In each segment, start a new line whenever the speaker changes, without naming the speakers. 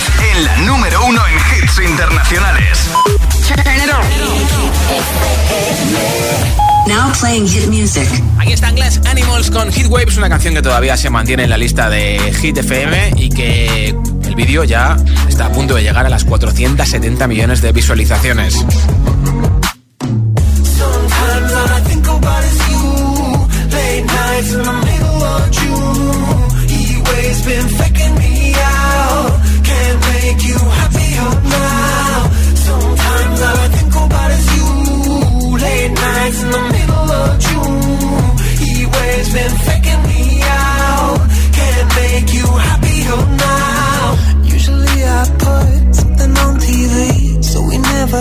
López en la número uno en hits internacionales.
Now playing hit music.
Aquí están Glass Animals con Hit Waves, una canción que todavía se mantiene en la lista de Hit FM y que el vídeo ya está a punto de llegar a las 470 millones de visualizaciones.
been faking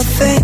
Thing.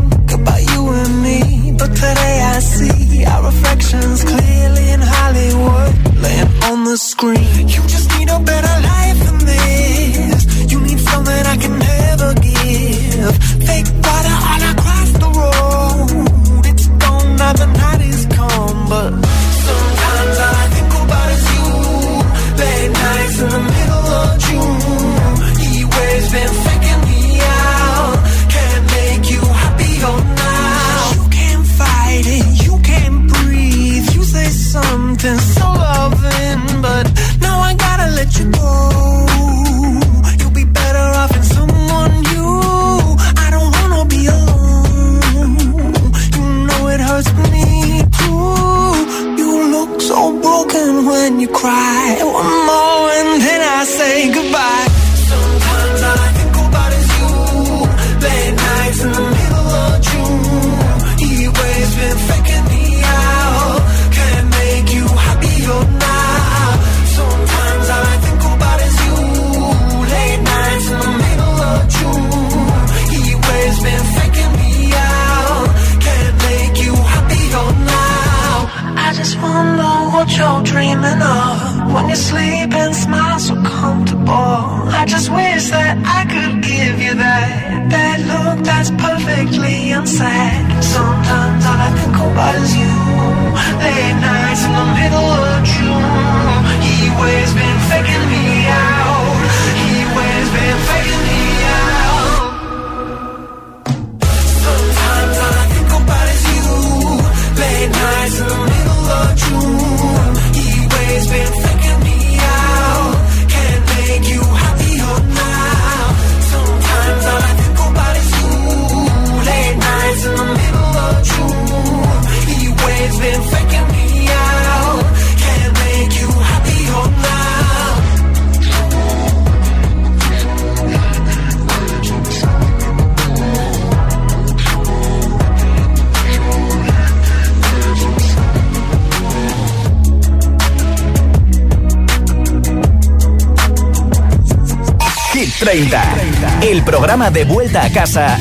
programa de vuelta a casa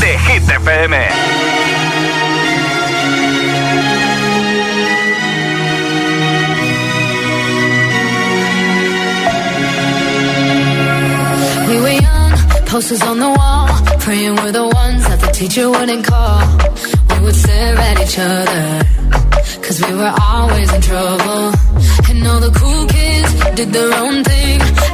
de Hit FM.
We were young, posters on the wall, praying we're the ones that the teacher wouldn't call. We would stare at each other, cause we were always in trouble. And all the cool kids did their own thing.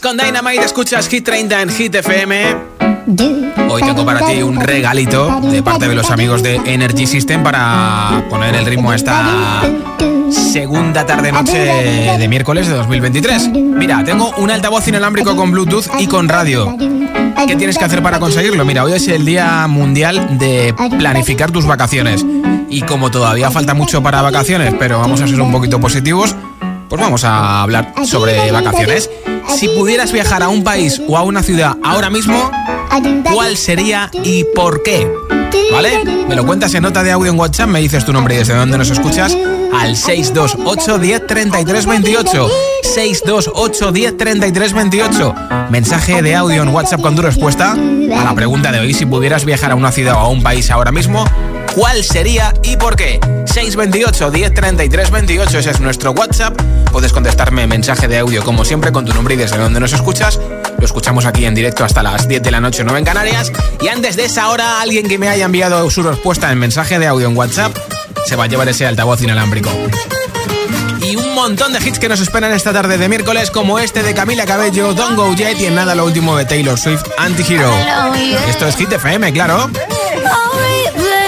con Dynamite escuchas Hit 30 en Hit FM. Hoy tengo para ti un regalito de parte de los amigos de Energy System para poner el ritmo a esta segunda tarde noche de miércoles de 2023. Mira, tengo un altavoz inalámbrico con Bluetooth y con radio. ¿Qué tienes que hacer para conseguirlo? Mira, hoy es el Día Mundial de Planificar tus vacaciones. Y como todavía falta mucho para vacaciones, pero vamos a ser un poquito positivos, pues vamos a hablar sobre vacaciones. Si pudieras viajar a un país o a una ciudad ahora mismo, ¿cuál sería y por qué? ¿Vale? Me lo cuentas en nota de audio en WhatsApp, me dices tu nombre y desde dónde nos escuchas al 628 10 33 28. 628 10 33 28. Mensaje de audio en WhatsApp con tu respuesta a la pregunta de hoy: si pudieras viajar a una ciudad o a un país ahora mismo,
cuál sería y por qué. 628 1033 28, ese es nuestro WhatsApp. Puedes contestarme mensaje de audio como siempre con tu nombre y desde donde nos escuchas. Lo escuchamos aquí en directo hasta las 10 de la noche, 9 en Canarias. Y antes de esa hora, alguien que me haya enviado su respuesta en mensaje de audio en WhatsApp se va a llevar ese altavoz inalámbrico y un montón de hits que nos esperan esta tarde de miércoles, como este de Camila Cabello, Don't Go Yet y en nada lo último de Taylor Swift, Anti-Hero. Esto es Hit FM, claro.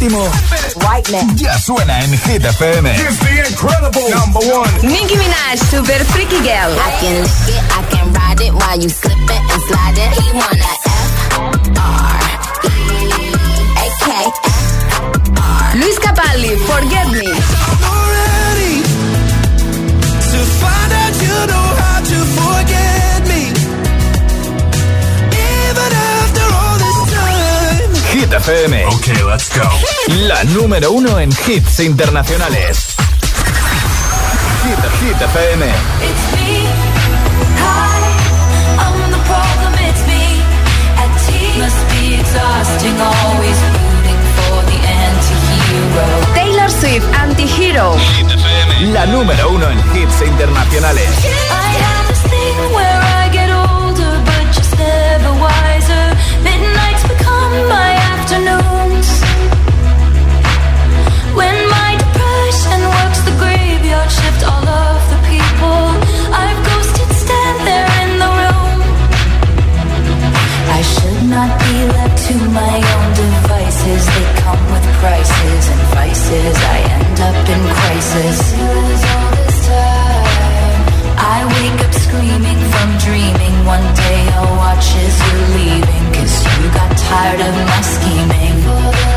Último ya suena en Hit FM.
Nicki Minaj, Super Freaky Girl.
I can lick it, I can ride it while you slip it and slide it. He wanna F R E A K
R. Luis Capaldi, Forget Me.
Hit FM.
Okay, let's go.
La número uno en hits internacionales. Hit, Hit FM.
It's me. Hi, I'm the problem. It's me. At tea must be exhausting. Always rooting for the anti-hero.
Taylor Swift, Anti-Hero.
Hit FM. La número uno en hits internacionales.
Left to my own devices. They come with prices and vices. I end up in crisis. I wake up screaming from dreaming. One day I'll watch as you're leaving. Cause you got tired of my scheming.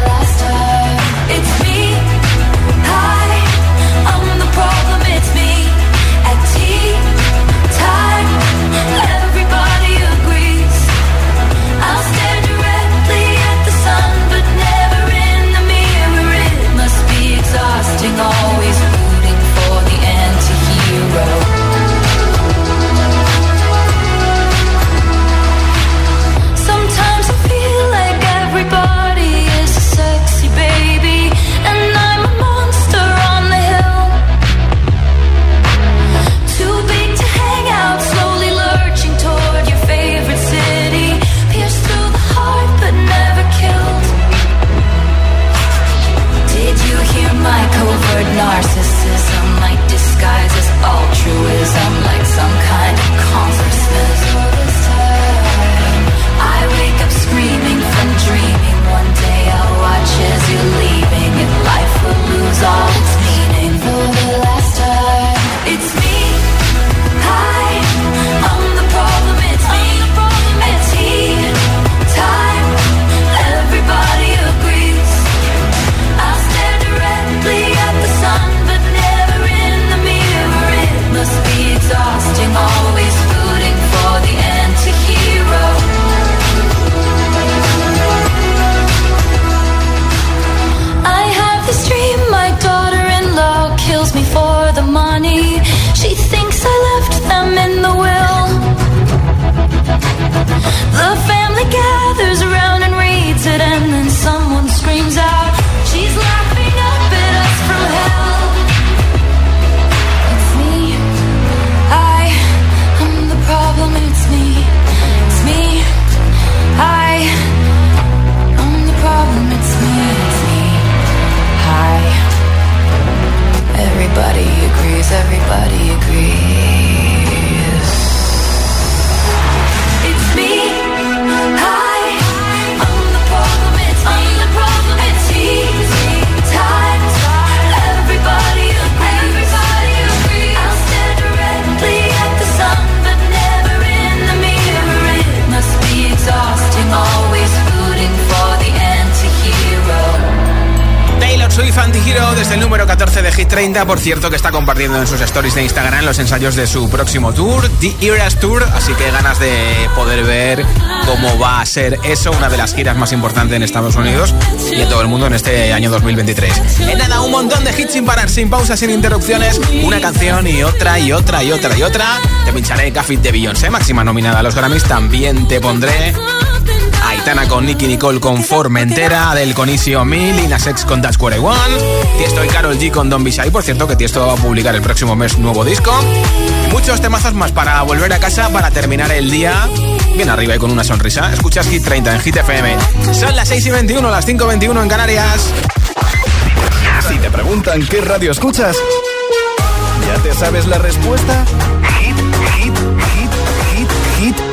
Desde el número 14 de Hit 30. Por cierto, que está compartiendo en sus stories de Instagram los ensayos de su próximo tour, The Eras Tour. Así que ganas de poder ver cómo va a ser eso, una de las giras más importantes en Estados Unidos y en todo el mundo en este año 2023. En nada, un montón de hits sin parar, sin pausas, sin interrupciones. Una canción y otra y otra y otra y otra. Te pincharé Café de Beyoncé, máxima nominada a los Grammys. También te pondré Aitana con Nicky Nicole con Formentera, Adel con Easy on Me, Lina Sex con Dash One, Tiesto y Carol G con Don Bishai, por cierto que Tiesto va a publicar el próximo mes un nuevo disco. Muchos temazos más para volver a casa, para terminar el día bien arriba y con una sonrisa. Escuchas Hit 30 en Hit FM. Son las 6 y 21, las 5 y 21 en Canarias.
Si te preguntan qué radio escuchas, ¿ya te sabes la respuesta?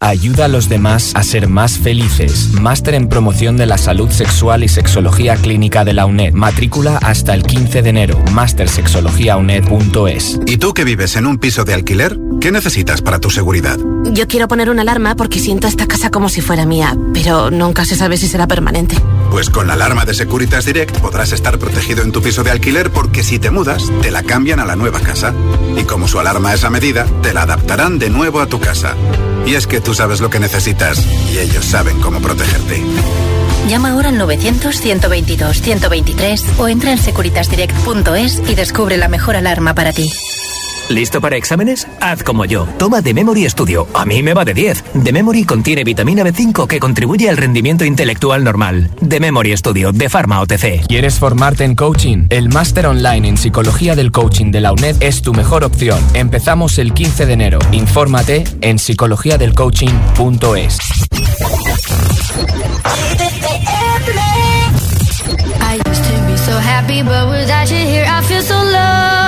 Ayuda a los demás a ser más felices. Máster en promoción de la salud sexual y sexología clínica de la UNED. Matrícula hasta el 15 de enero. Mastersexologiauned.es.
¿Y tú que vives en un piso de alquiler? ¿Qué necesitas para tu seguridad?
Yo quiero poner una alarma porque siento esta casa como si fuera mía, pero nunca se sabe si será permanente.
Pues con la alarma de Securitas Direct podrás estar protegido en tu piso de alquiler porque si te mudas, te la cambian a la nueva casa. Y como su alarma es a medida, te la adaptarán de nuevo a tu casa. Y es que tú sabes lo que necesitas y ellos saben cómo protegerte.
Llama ahora al 900-122-123 o entra en securitasdirect.es y descubre la mejor alarma para ti.
¿Listo para exámenes? Haz como yo. Toma The Memory Studio. A mí me va de 10. The Memory contiene vitamina B5 que contribuye al rendimiento intelectual normal. The Memory Studio de Pharma OTC.
¿Quieres formarte en coaching? El máster online en psicología del coaching de la UNED es tu mejor opción. Empezamos el 15 de enero. Infórmate en psicologiadelcoaching.es.
as you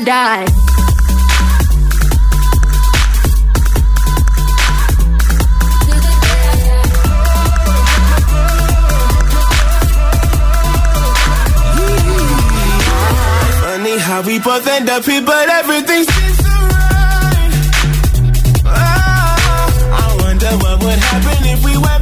Die.
Funny how we both end up here, but everything seems so right. Oh, I wonder what would happen if we went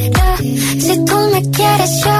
quiero, si tú me quieres yo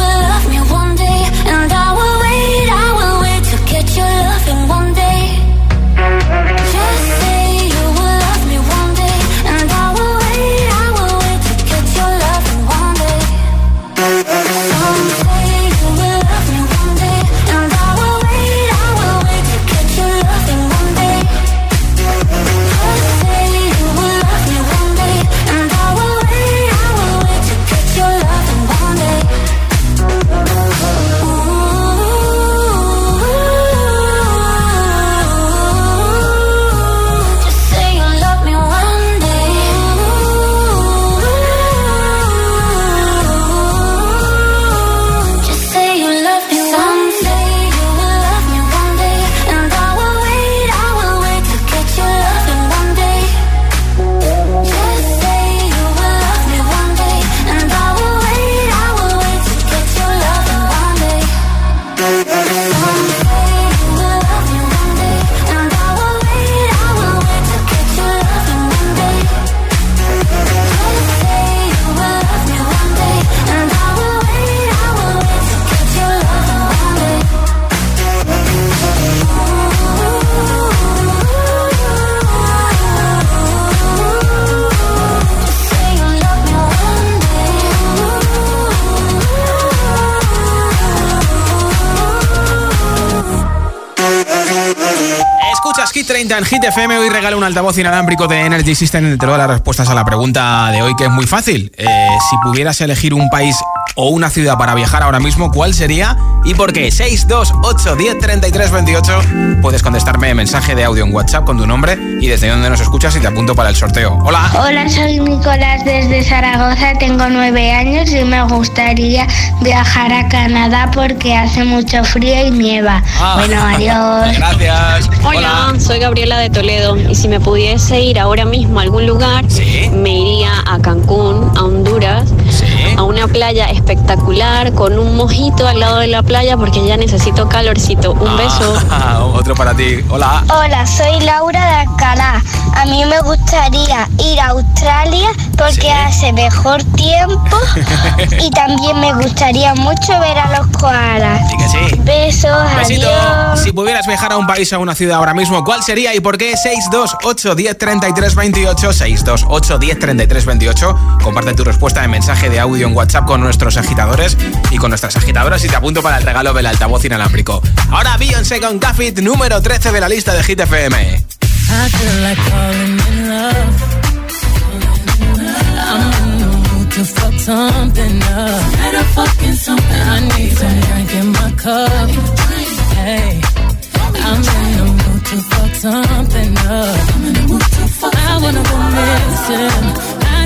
en Hit FM. Hoy regalo un altavoz inalámbrico de Energy System. Te doy las respuestas a la pregunta de hoy, que es muy fácil. Eh, si pudieras elegir un país o una ciudad para viajar ahora mismo, ¿cuál sería y por qué? 628 10 33 28. Puedes contestarme mensaje de audio en WhatsApp con tu nombre y desde dónde nos escuchas y te apunto para el sorteo. Hola.
Hola, soy Nicolás desde Zaragoza, tengo nueve años y me gustaría viajar a Canadá porque hace mucho frío y nieva. Ah. Bueno, adiós.
Gracias.
Hola, soy Gabriela de Toledo y si me pudiese ir ahora mismo a algún lugar, me iría a Cancún, a Honduras, a una playa espectacular con un mojito al lado de la playa porque ya necesito calorcito. Un beso.
otro para ti. Hola.
Hola, soy Laura de Alcalá. A mí me gustaría ir a Australia porque hace mejor tiempo y también me gustaría mucho ver a los koalas.
Sí que sí.
Besos, adiós.
Si pudieras viajar a un país o a una ciudad ahora mismo, ¿cuál sería y por qué? 628 10 33 28 628 10 33 28. Comparte tu respuesta en mensaje de audio en WhatsApp con nuestros agitadores y con nuestras agitadoras y te apunto para el regalo del altavoz inalámbrico. Ahora Beyoncé con Gaffit, número 13 de la lista de Hit FM.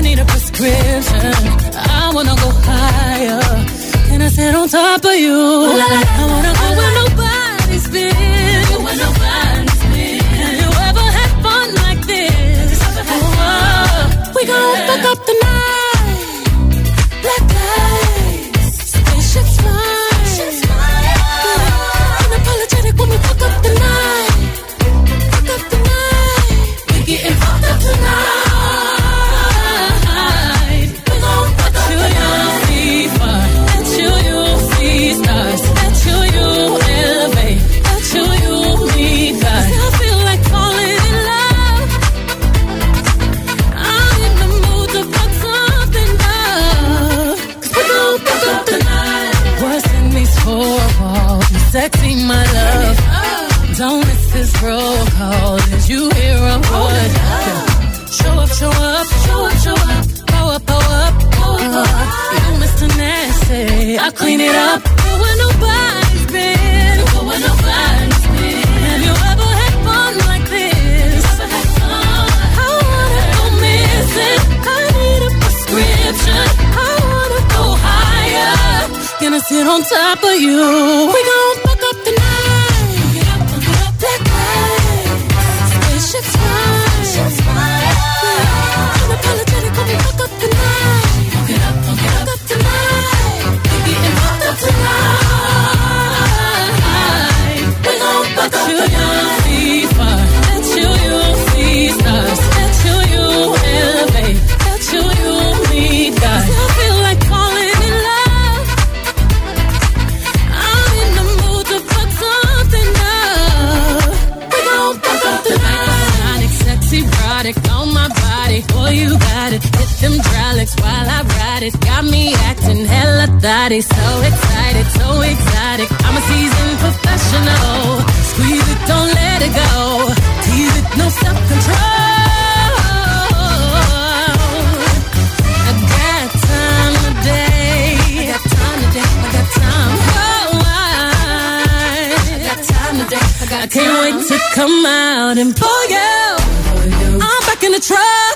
Need a prescription. I wanna go higher. Can I sit on top of you? I wanna go where nobody's been. Where nobody's been. Have you ever had fun like this? Oh, we gon' fuck up the night. Come out and pull you. I'm back in the truck.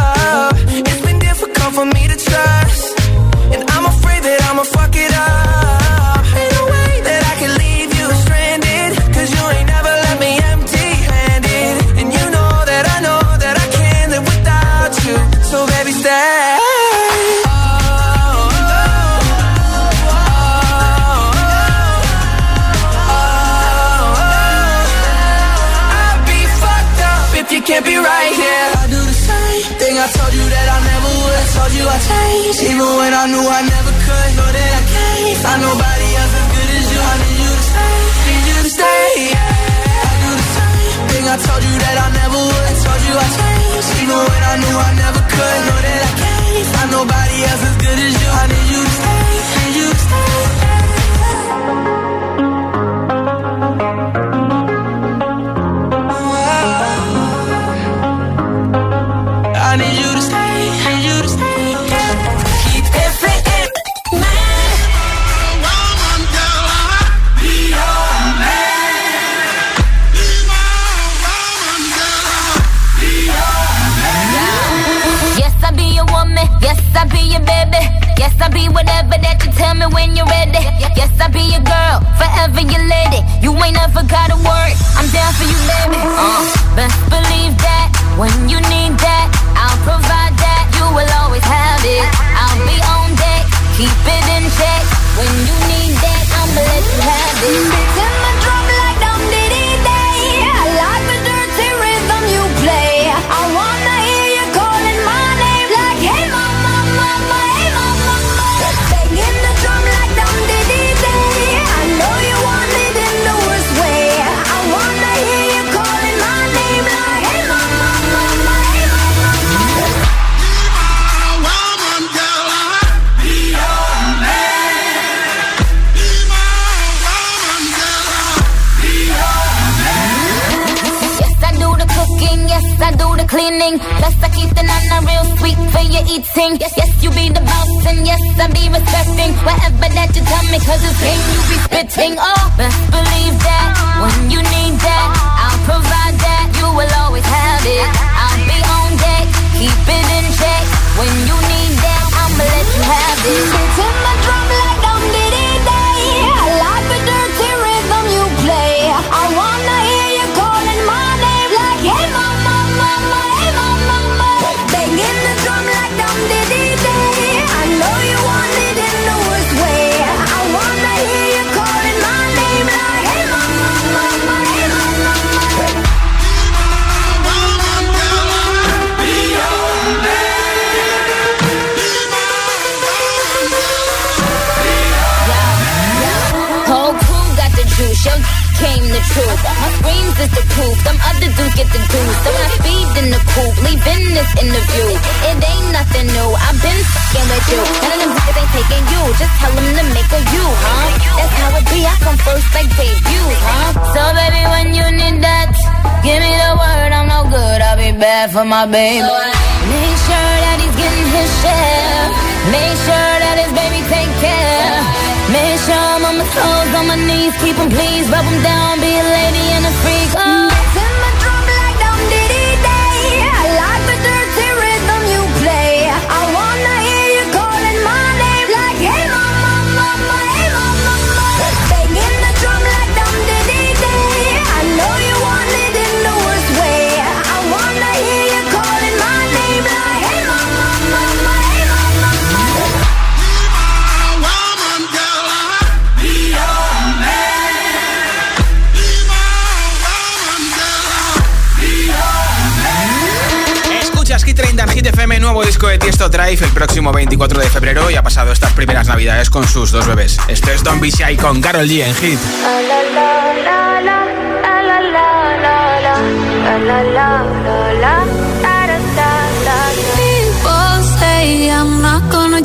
For me to trust, and I'm afraid that I'ma fuck it up. Told you even when I knew I never could. Know that I can't find nobody else as good as you. I need you to stay, need you to stay. Yeah. I do the same thing I told you that I never would. I told you I changed, even when I knew I never could. Know that I can't find nobody else as good as you. I need you
Yes, I'll be whatever that you tell me when you're ready. Yes, I'll be your girl, forever your lady. You ain't for eating. Yes, yes, you be the boss, and yes, I be respecting whatever that you tell me, cause it's game you be spitting. Oh, best believe that when you need that, I'll provide that. You will always have it. I'll be on deck, keep it in check. When you need that, I'ma let you have it.
Beats in my drum
came. My screams is the proof, them other dudes get the juice. So I speed in the coupe, leaving this interview. It ain't nothing new, I've been fucking with you. None of them niggas ain't taking you, just tell them to make a you, huh? That's how it be, I come first like debut, huh? So baby, when you need that, give me the word, I'm no good, I'll be bad for my baby. Make sure that he's getting his share. Make sure my toes, on my knees, keep 'em please, rub 'em down, be a lady and a freak. Oh.
FM, nuevo disco de Tiesto Drive el próximo 24 de febrero y ha pasado estas primeras navidades con sus dos bebés. Esto es Shy con Carol G en Hit.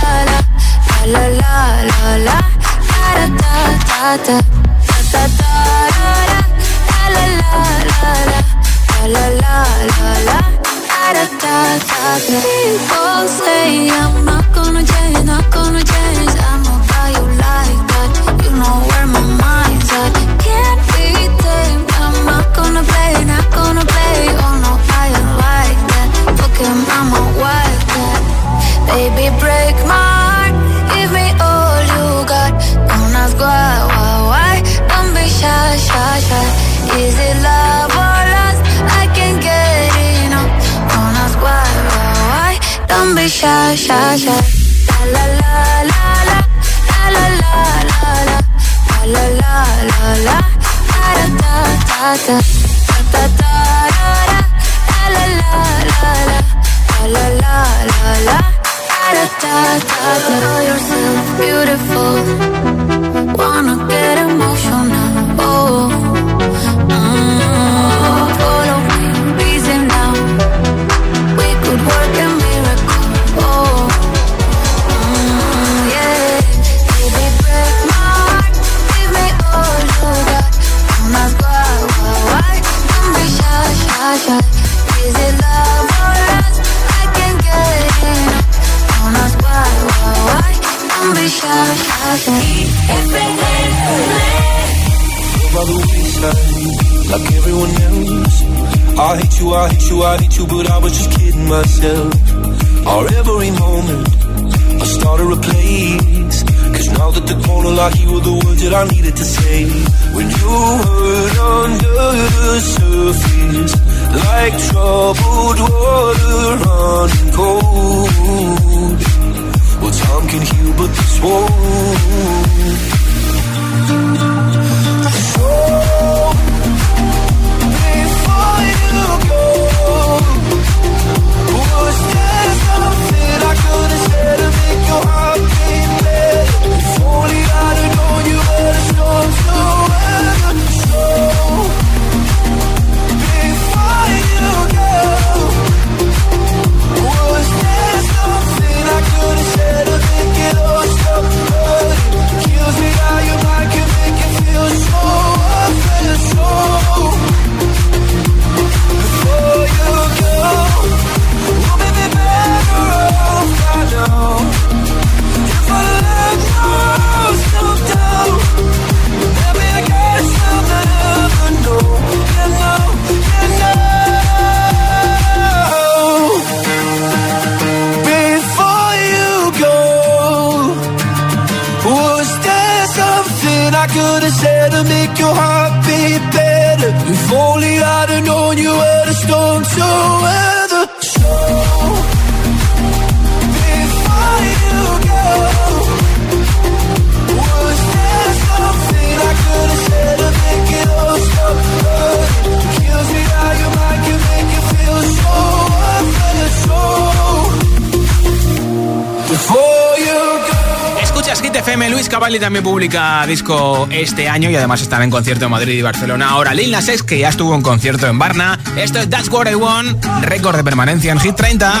la la la la ta ta ta ta ta ta la la la la la la la ta ta ta People say I'm not gonna change, not gonna change. I'm not you like that. You know where my mind's at. Can't be tamed. I'm not gonna play, not gonna play. Oh no, I ain't like that. Fucking, I'm a. Baby, break my heart. Give me all you got. Don't ask why, why, why. Don't be shy, shy, shy. Is it love or lust? I can't get enough. Don't ask why, why, why. Don't be shy, shy, shy. La la la la la la la la la la la la la da da da da da da da da la la la la la la la la da da da da yourself beautiful Wanna get emotional. Oh mm,
The wayside, like everyone else. I hate you, I hate you, I hate you, but I was just kidding myself. Our every moment, I started a place. Cause now that the corner lock, you were the words that I needed to say. When you hurt under the surface, like troubled water running cold. Time can heal, but this won't. Before you go, was there something I could have said to make your heart beat better? If only I'd have known you were the If I guess. You know, you know. Before you go, was there something I could have said to make your heart
Luis Cavalli también publica disco este año y además estará en concierto en Madrid y Barcelona. Ahora Lil Nas X, que ya estuvo en concierto en Barna. Esto es That's What I Want, récord de permanencia en Hit 30.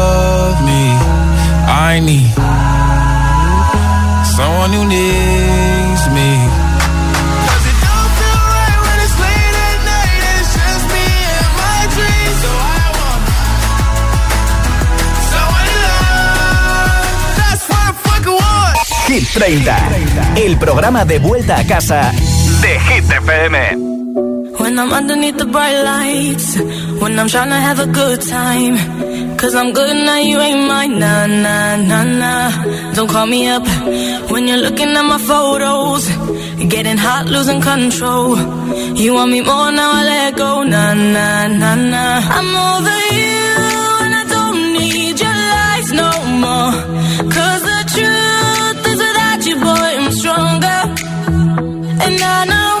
I need someone who needs me. 'Cause it don't feel right when it's late at night and it's just me and my dreams. So I want someone to love. That's what I fucking want.
Hit 30, el programa de vuelta a casa de Hit FM.
When I'm underneath the bright lights, when I'm trying to have a good time. Cause I'm good now, you ain't mine. Nah, nah, nah, nah. Don't call me up when you're looking at my photos. Getting hot, losing control. You want me more now, I let go. Nah, nah, nah, nah. I'm over you and I don't need your lies no more. Cause the truth is without you, boy, I'm stronger. And I know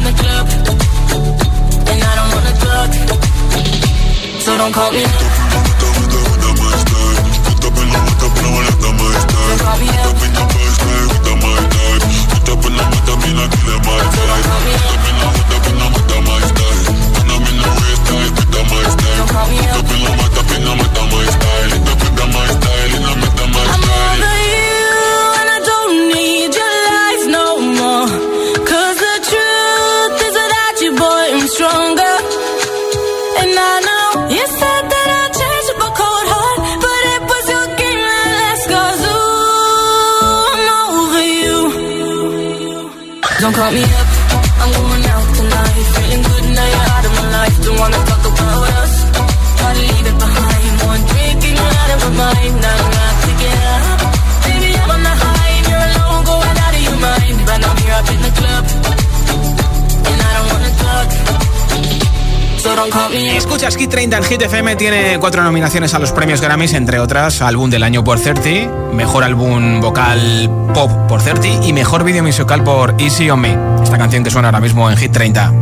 in the club, and I don't wanna talk. So don't call me. Don't call me up. Don't call me up, I'm going out tonight. Feeling good now you're out of my life. Don't wanna talk about us. Gotta leave it behind. One drink and you're out of my mind. Not
Escuchas Hit 30 en Hit FM tiene cuatro nominaciones a los premios Grammys, entre otras Álbum del Año por 30, Mejor Álbum Vocal Pop por 30 y Mejor Video Musical por Easy on Me. Esta canción que suena ahora mismo en Hit 30.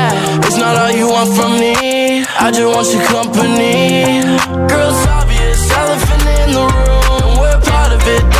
yeah. It's not all you want from me. I just want your company. Girl, it's obvious, elephant in the room. and We're part of it.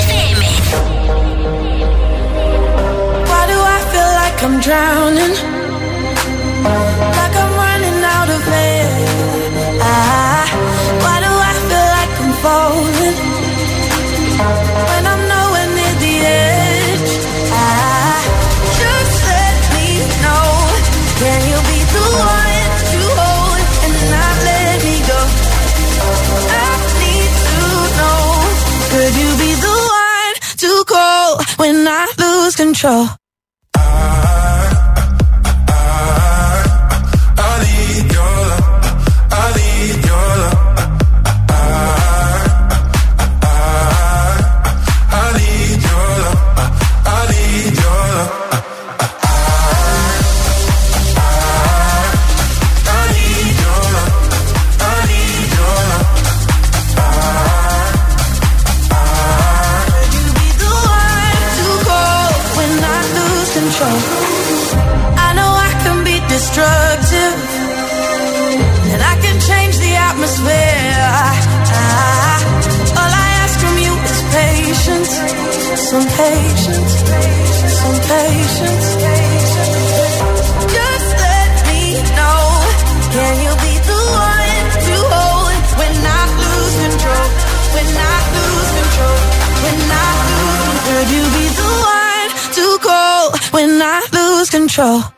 sure. Control?